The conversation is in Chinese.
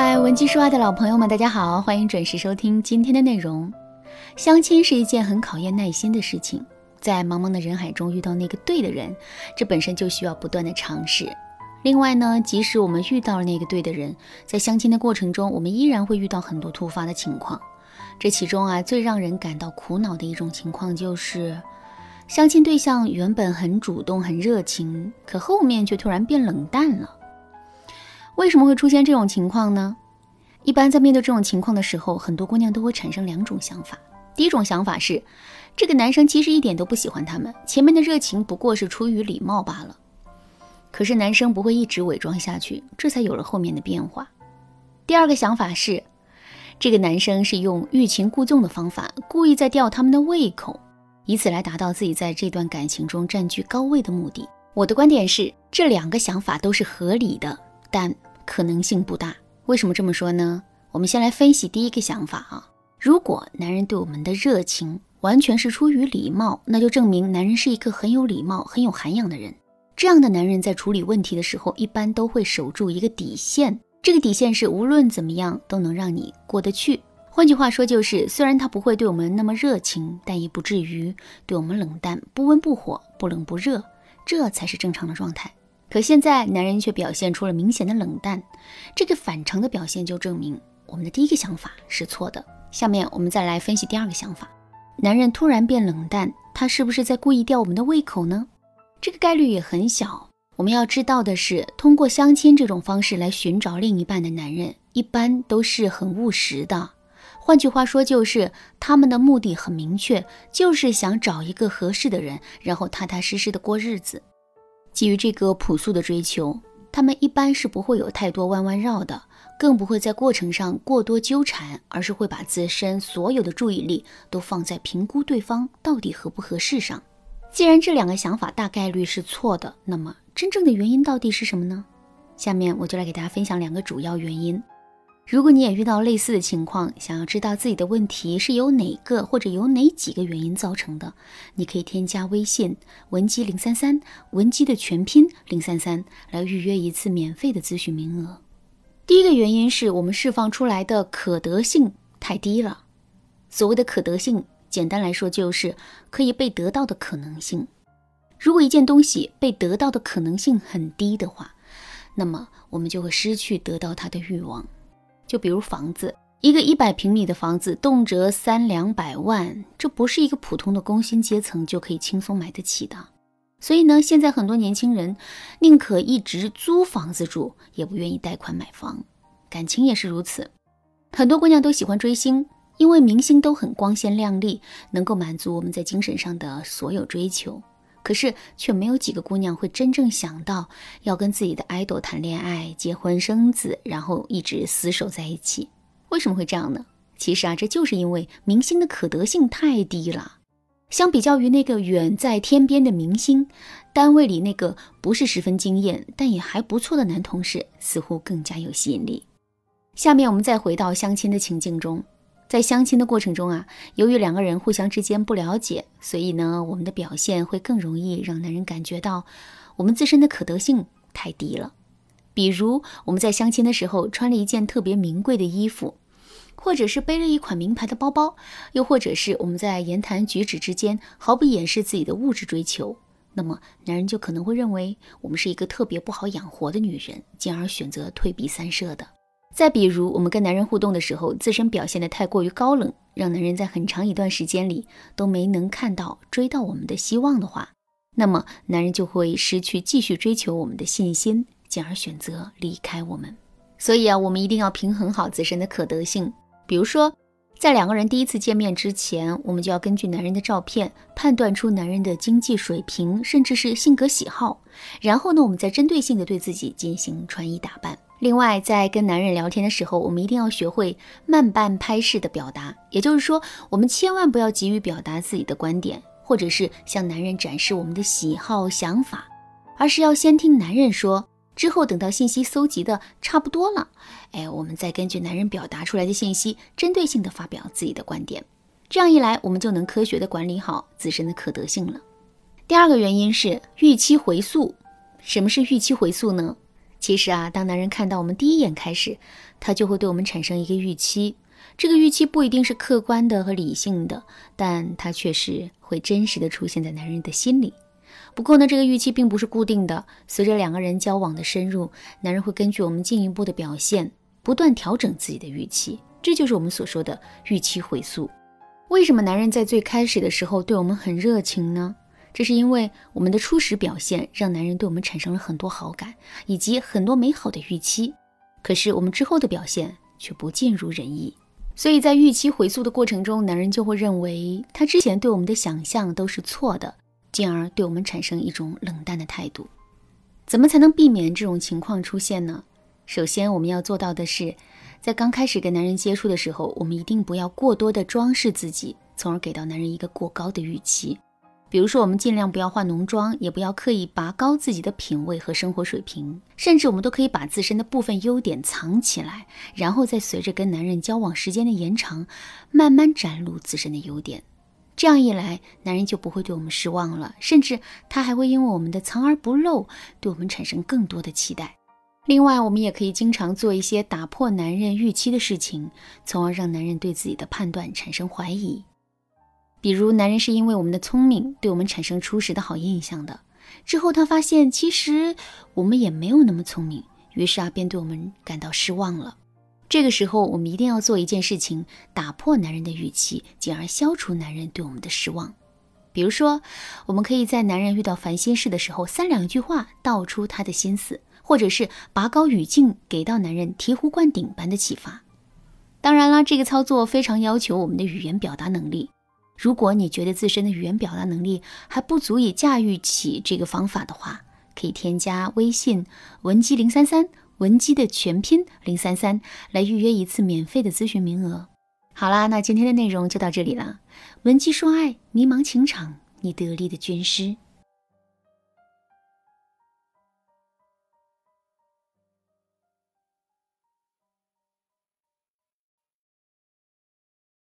嗨，文姬说爱的老朋友们，大家好，欢迎准时收听今天的内容。相亲是一件很考验耐心的事情，在茫茫的人海中遇到那个对的人，这本身就需要不断的尝试。另外呢，即使我们遇到了那个对的人，在相亲的过程中，我们依然会遇到很多突发的情况。这其中啊，最让人感到苦恼的一种情况就是，相亲对象原本很主动、很热情，可后面却突然变冷淡了。为什么会出现这种情况呢？一般在面对这种情况的时候，很多姑娘都会产生两种想法。第一种想法是，这个男生其实一点都不喜欢他们，前面的热情不过是出于礼貌罢了。可是男生不会一直伪装下去，这才有了后面的变化。第二个想法是，这个男生是用欲擒故纵的方法，故意在吊他们的胃口，以此来达到自己在这段感情中占据高位的目的。我的观点是，这两个想法都是合理的，但。可能性不大，为什么这么说呢？我们先来分析第一个想法啊。如果男人对我们的热情完全是出于礼貌，那就证明男人是一个很有礼貌、很有涵养的人。这样的男人在处理问题的时候，一般都会守住一个底线，这个底线是无论怎么样都能让你过得去。换句话说，就是虽然他不会对我们那么热情，但也不至于对我们冷淡，不温不火，不冷不热，这才是正常的状态。可现在男人却表现出了明显的冷淡，这个反常的表现就证明我们的第一个想法是错的。下面我们再来分析第二个想法：男人突然变冷淡，他是不是在故意吊我们的胃口呢？这个概率也很小。我们要知道的是，通过相亲这种方式来寻找另一半的男人，一般都是很务实的。换句话说，就是他们的目的很明确，就是想找一个合适的人，然后踏踏实实的过日子。基于这个朴素的追求，他们一般是不会有太多弯弯绕的，更不会在过程上过多纠缠，而是会把自身所有的注意力都放在评估对方到底合不合适上。既然这两个想法大概率是错的，那么真正的原因到底是什么呢？下面我就来给大家分享两个主要原因。如果你也遇到类似的情况，想要知道自己的问题是由哪个或者由哪几个原因造成的，你可以添加微信文姬零三三，文姬的全拼零三三，来预约一次免费的咨询名额。第一个原因是我们释放出来的可得性太低了。所谓的可得性，简单来说就是可以被得到的可能性。如果一件东西被得到的可能性很低的话，那么我们就会失去得到它的欲望。就比如房子，一个一百平米的房子，动辄三两百万，这不是一个普通的工薪阶层就可以轻松买得起的。所以呢，现在很多年轻人宁可一直租房子住，也不愿意贷款买房。感情也是如此，很多姑娘都喜欢追星，因为明星都很光鲜亮丽，能够满足我们在精神上的所有追求。可是却没有几个姑娘会真正想到要跟自己的爱豆谈恋爱、结婚生子，然后一直厮守在一起。为什么会这样呢？其实啊，这就是因为明星的可得性太低了。相比较于那个远在天边的明星，单位里那个不是十分惊艳但也还不错的男同事，似乎更加有吸引力。下面我们再回到相亲的情境中。在相亲的过程中啊，由于两个人互相之间不了解，所以呢，我们的表现会更容易让男人感觉到我们自身的可得性太低了。比如我们在相亲的时候穿了一件特别名贵的衣服，或者是背了一款名牌的包包，又或者是我们在言谈举止之间毫不掩饰自己的物质追求，那么男人就可能会认为我们是一个特别不好养活的女人，进而选择退避三舍的。再比如，我们跟男人互动的时候，自身表现的太过于高冷，让男人在很长一段时间里都没能看到追到我们的希望的话，那么男人就会失去继续追求我们的信心，进而选择离开我们。所以啊，我们一定要平衡好自身的可得性。比如说，在两个人第一次见面之前，我们就要根据男人的照片判断出男人的经济水平，甚至是性格喜好，然后呢，我们再针对性的对自己进行穿衣打扮。另外，在跟男人聊天的时候，我们一定要学会慢半拍式的表达。也就是说，我们千万不要急于表达自己的观点，或者是向男人展示我们的喜好想法，而是要先听男人说，之后等到信息搜集的差不多了，哎，我们再根据男人表达出来的信息，针对性的发表自己的观点。这样一来，我们就能科学的管理好自身的可得性了。第二个原因是预期回溯。什么是预期回溯呢？其实啊，当男人看到我们第一眼开始，他就会对我们产生一个预期。这个预期不一定是客观的和理性的，但它确实会真实的出现在男人的心里。不过呢，这个预期并不是固定的，随着两个人交往的深入，男人会根据我们进一步的表现，不断调整自己的预期。这就是我们所说的预期回溯。为什么男人在最开始的时候对我们很热情呢？这是因为我们的初始表现让男人对我们产生了很多好感，以及很多美好的预期。可是我们之后的表现却不尽如人意。所以在预期回溯的过程中，男人就会认为他之前对我们的想象都是错的，进而对我们产生一种冷淡的态度。怎么才能避免这种情况出现呢？首先，我们要做到的是，在刚开始跟男人接触的时候，我们一定不要过多的装饰自己，从而给到男人一个过高的预期。比如说，我们尽量不要化浓妆，也不要刻意拔高自己的品味和生活水平，甚至我们都可以把自身的部分优点藏起来，然后再随着跟男人交往时间的延长，慢慢展露自身的优点。这样一来，男人就不会对我们失望了，甚至他还会因为我们的藏而不露，对我们产生更多的期待。另外，我们也可以经常做一些打破男人预期的事情，从而让男人对自己的判断产生怀疑。比如，男人是因为我们的聪明，对我们产生初始的好印象的。之后，他发现其实我们也没有那么聪明，于是啊，便对我们感到失望了。这个时候，我们一定要做一件事情，打破男人的预期，进而消除男人对我们的失望。比如说，我们可以在男人遇到烦心事的时候，三两句话道出他的心思，或者是拔高语境，给到男人醍醐灌顶般的启发。当然啦，这个操作非常要求我们的语言表达能力。如果你觉得自身的语言表达能力还不足以驾驭起这个方法的话，可以添加微信文姬零三三，文姬的全拼零三三，来预约一次免费的咨询名额。好啦，那今天的内容就到这里了。文姬说爱，迷茫情场，你得力的军师。